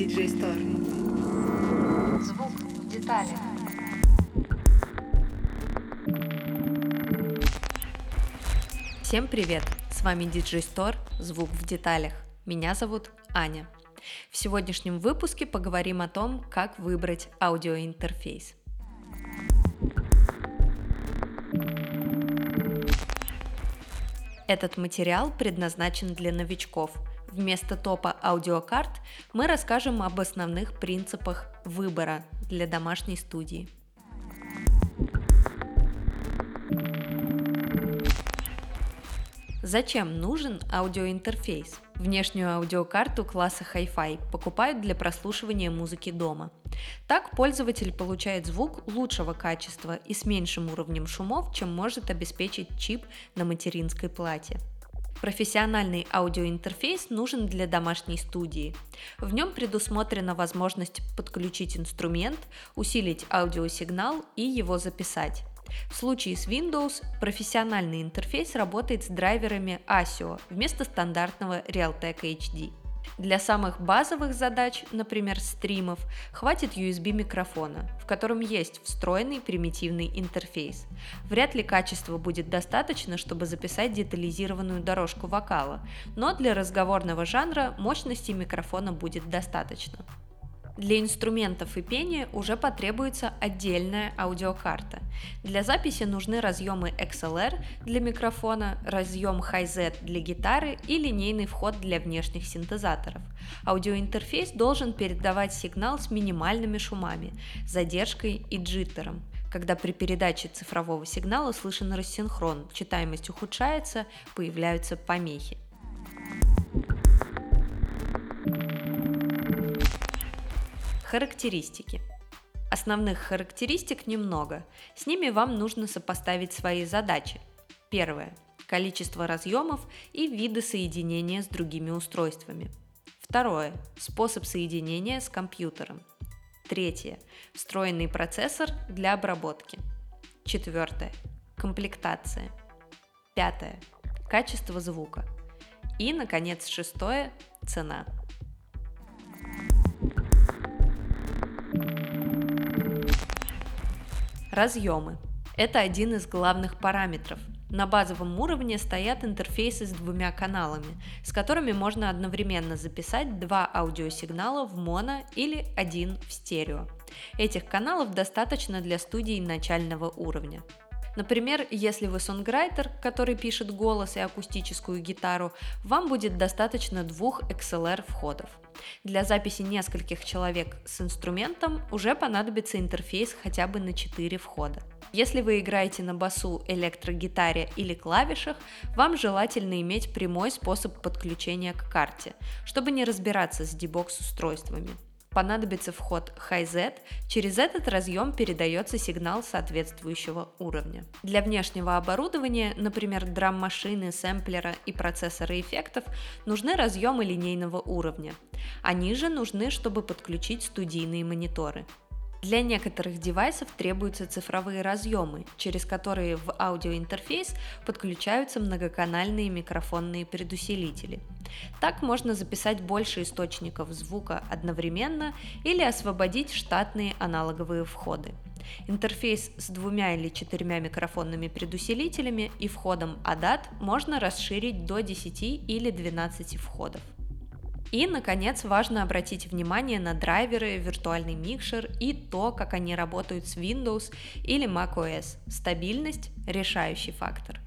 DJ Store. Звук в деталях. Всем привет! С вами DJ Store «Звук в деталях». Меня зовут Аня. В сегодняшнем выпуске поговорим о том, как выбрать аудиоинтерфейс. Этот материал предназначен для новичков. Вместо топа аудиокарт мы расскажем об основных принципах выбора для домашней студии. Зачем нужен аудиоинтерфейс? Внешнюю аудиокарту класса Hi-Fi покупают для прослушивания музыки дома. Так пользователь получает звук лучшего качества и с меньшим уровнем шумов, чем может обеспечить чип на материнской плате. Профессиональный аудиоинтерфейс нужен для домашней студии. В нем предусмотрена возможность подключить инструмент, усилить аудиосигнал и его записать. В случае с Windows профессиональный интерфейс работает с драйверами ASIO вместо стандартного Realtek HD. Для самых базовых задач, например, стримов, хватит USB микрофона, в котором есть встроенный примитивный интерфейс. Вряд ли качества будет достаточно, чтобы записать детализированную дорожку вокала, но для разговорного жанра мощности микрофона будет достаточно. Для инструментов и пения уже потребуется отдельная аудиокарта. Для записи нужны разъемы XLR для микрофона, разъем Hi-Z для гитары и линейный вход для внешних синтезаторов. Аудиоинтерфейс должен передавать сигнал с минимальными шумами, задержкой и джиттером. Когда при передаче цифрового сигнала слышен рассинхрон, читаемость ухудшается, появляются помехи. Характеристики. Основных характеристик немного. С ними вам нужно сопоставить свои задачи. Первое. Количество разъемов и виды соединения с другими устройствами. Второе. Способ соединения с компьютером. Третье. Встроенный процессор для обработки. Четвертое. Комплектация. Пятое. Качество звука. И, наконец, шестое. Цена. Разъемы. Это один из главных параметров. На базовом уровне стоят интерфейсы с двумя каналами, с которыми можно одновременно записать два аудиосигнала в моно или один в стерео. Этих каналов достаточно для студий начального уровня. Например, если вы сонграйтер, который пишет голос и акустическую гитару, вам будет достаточно двух XLR входов. Для записи нескольких человек с инструментом уже понадобится интерфейс хотя бы на 4 входа. Если вы играете на басу, электрогитаре или клавишах, вам желательно иметь прямой способ подключения к карте, чтобы не разбираться с дебокс-устройствами понадобится вход Hi-Z, через этот разъем передается сигнал соответствующего уровня. Для внешнего оборудования, например, драм-машины, сэмплера и процессора эффектов, нужны разъемы линейного уровня. Они же нужны, чтобы подключить студийные мониторы. Для некоторых девайсов требуются цифровые разъемы, через которые в аудиоинтерфейс подключаются многоканальные микрофонные предусилители. Так можно записать больше источников звука одновременно или освободить штатные аналоговые входы. Интерфейс с двумя или четырьмя микрофонными предусилителями и входом ADAT можно расширить до 10 или 12 входов. И, наконец, важно обратить внимание на драйверы, виртуальный микшер и то, как они работают с Windows или macOS. Стабильность – решающий фактор.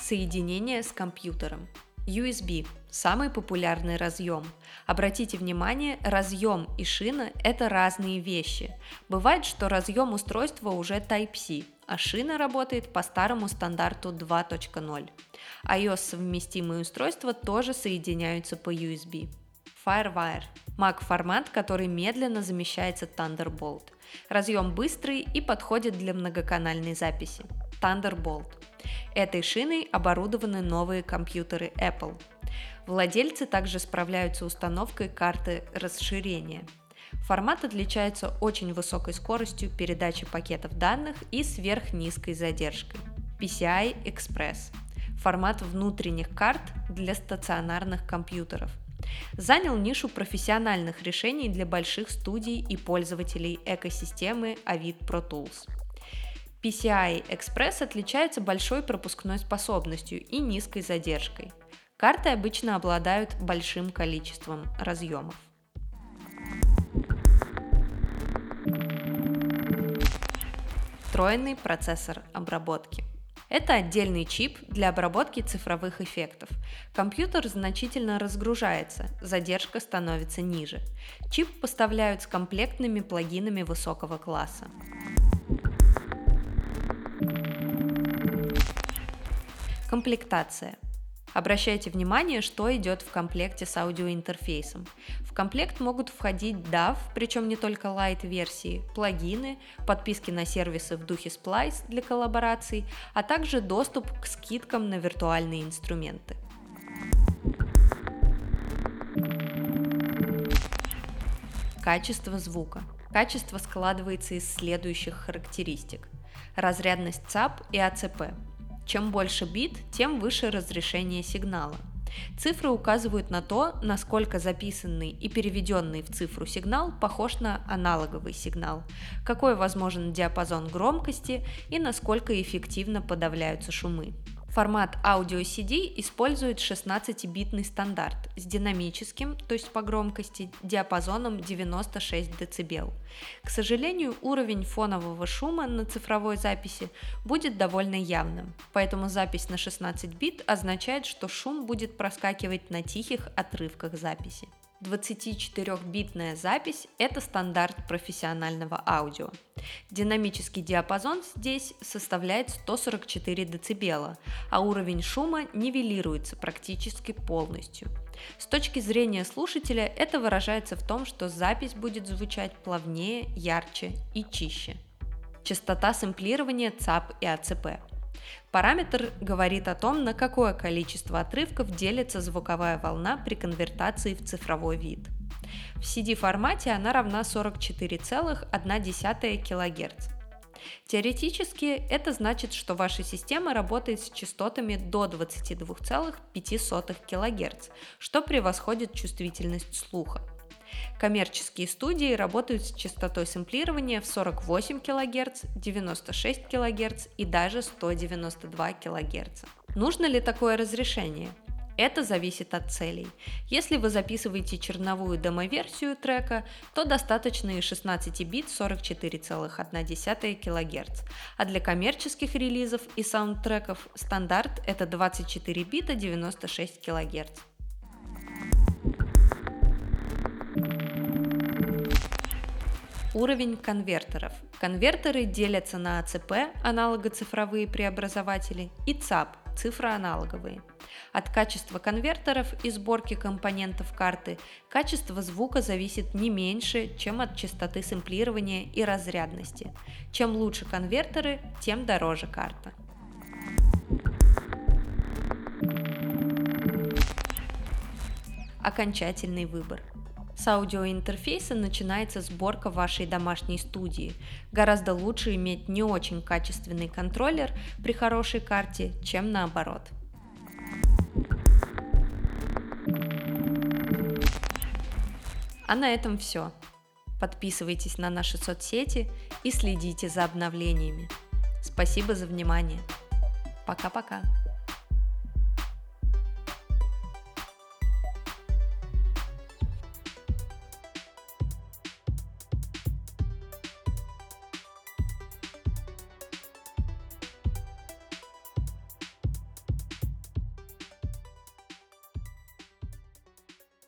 Соединение с компьютером. USB – самый популярный разъем. Обратите внимание, разъем и шина – это разные вещи. Бывает, что разъем устройства уже Type-C, а шина работает по старому стандарту 2.0. iOS-совместимые устройства тоже соединяются по USB. FireWire – Mac-формат, который медленно замещается Thunderbolt. Разъем быстрый и подходит для многоканальной записи. Thunderbolt – Этой шиной оборудованы новые компьютеры Apple. Владельцы также справляются установкой карты расширения. Формат отличается очень высокой скоростью передачи пакетов данных и сверхнизкой задержкой. PCI Express. формат внутренних карт для стационарных компьютеров. Занял нишу профессиональных решений для больших студий и пользователей экосистемы Avid Pro Tools. PCI Express отличается большой пропускной способностью и низкой задержкой. Карты обычно обладают большим количеством разъемов. Встроенный процессор обработки. Это отдельный чип для обработки цифровых эффектов. Компьютер значительно разгружается, задержка становится ниже. Чип поставляют с комплектными плагинами высокого класса. Комплектация. Обращайте внимание, что идет в комплекте с аудиоинтерфейсом. В комплект могут входить DAW, причем не только Lite-версии, плагины, подписки на сервисы в духе Splice для коллабораций, а также доступ к скидкам на виртуальные инструменты. Качество звука. Качество складывается из следующих характеристик. Разрядность ЦАП и АЦП, чем больше бит, тем выше разрешение сигнала. Цифры указывают на то, насколько записанный и переведенный в цифру сигнал похож на аналоговый сигнал, какой возможен диапазон громкости и насколько эффективно подавляются шумы. Формат Audio CD использует 16-битный стандарт с динамическим, то есть по громкости, диапазоном 96 дБ. К сожалению, уровень фонового шума на цифровой записи будет довольно явным, поэтому запись на 16 бит означает, что шум будет проскакивать на тихих отрывках записи. 24-битная запись – это стандарт профессионального аудио. Динамический диапазон здесь составляет 144 дБ, а уровень шума нивелируется практически полностью. С точки зрения слушателя это выражается в том, что запись будет звучать плавнее, ярче и чище. Частота сэмплирования ЦАП и АЦП – Параметр говорит о том, на какое количество отрывков делится звуковая волна при конвертации в цифровой вид. В CD-формате она равна 44,1 кГц. Теоретически это значит, что ваша система работает с частотами до 22,5 кГц, что превосходит чувствительность слуха. Коммерческие студии работают с частотой сэмплирования в 48 кГц, 96 кГц и даже 192 кГц. Нужно ли такое разрешение? Это зависит от целей. Если вы записываете черновую демо-версию трека, то достаточно и 16 бит 44,1 кГц, а для коммерческих релизов и саундтреков стандарт это 24 бита 96 кГц. Уровень конвертеров. Конвертеры делятся на АЦП, аналогоцифровые преобразователи, и ЦАП, цифроаналоговые. От качества конвертеров и сборки компонентов карты качество звука зависит не меньше, чем от частоты сэмплирования и разрядности. Чем лучше конвертеры, тем дороже карта. Окончательный выбор. С аудиоинтерфейса начинается сборка вашей домашней студии. Гораздо лучше иметь не очень качественный контроллер при хорошей карте, чем наоборот. А на этом все. Подписывайтесь на наши соцсети и следите за обновлениями. Спасибо за внимание. Пока-пока.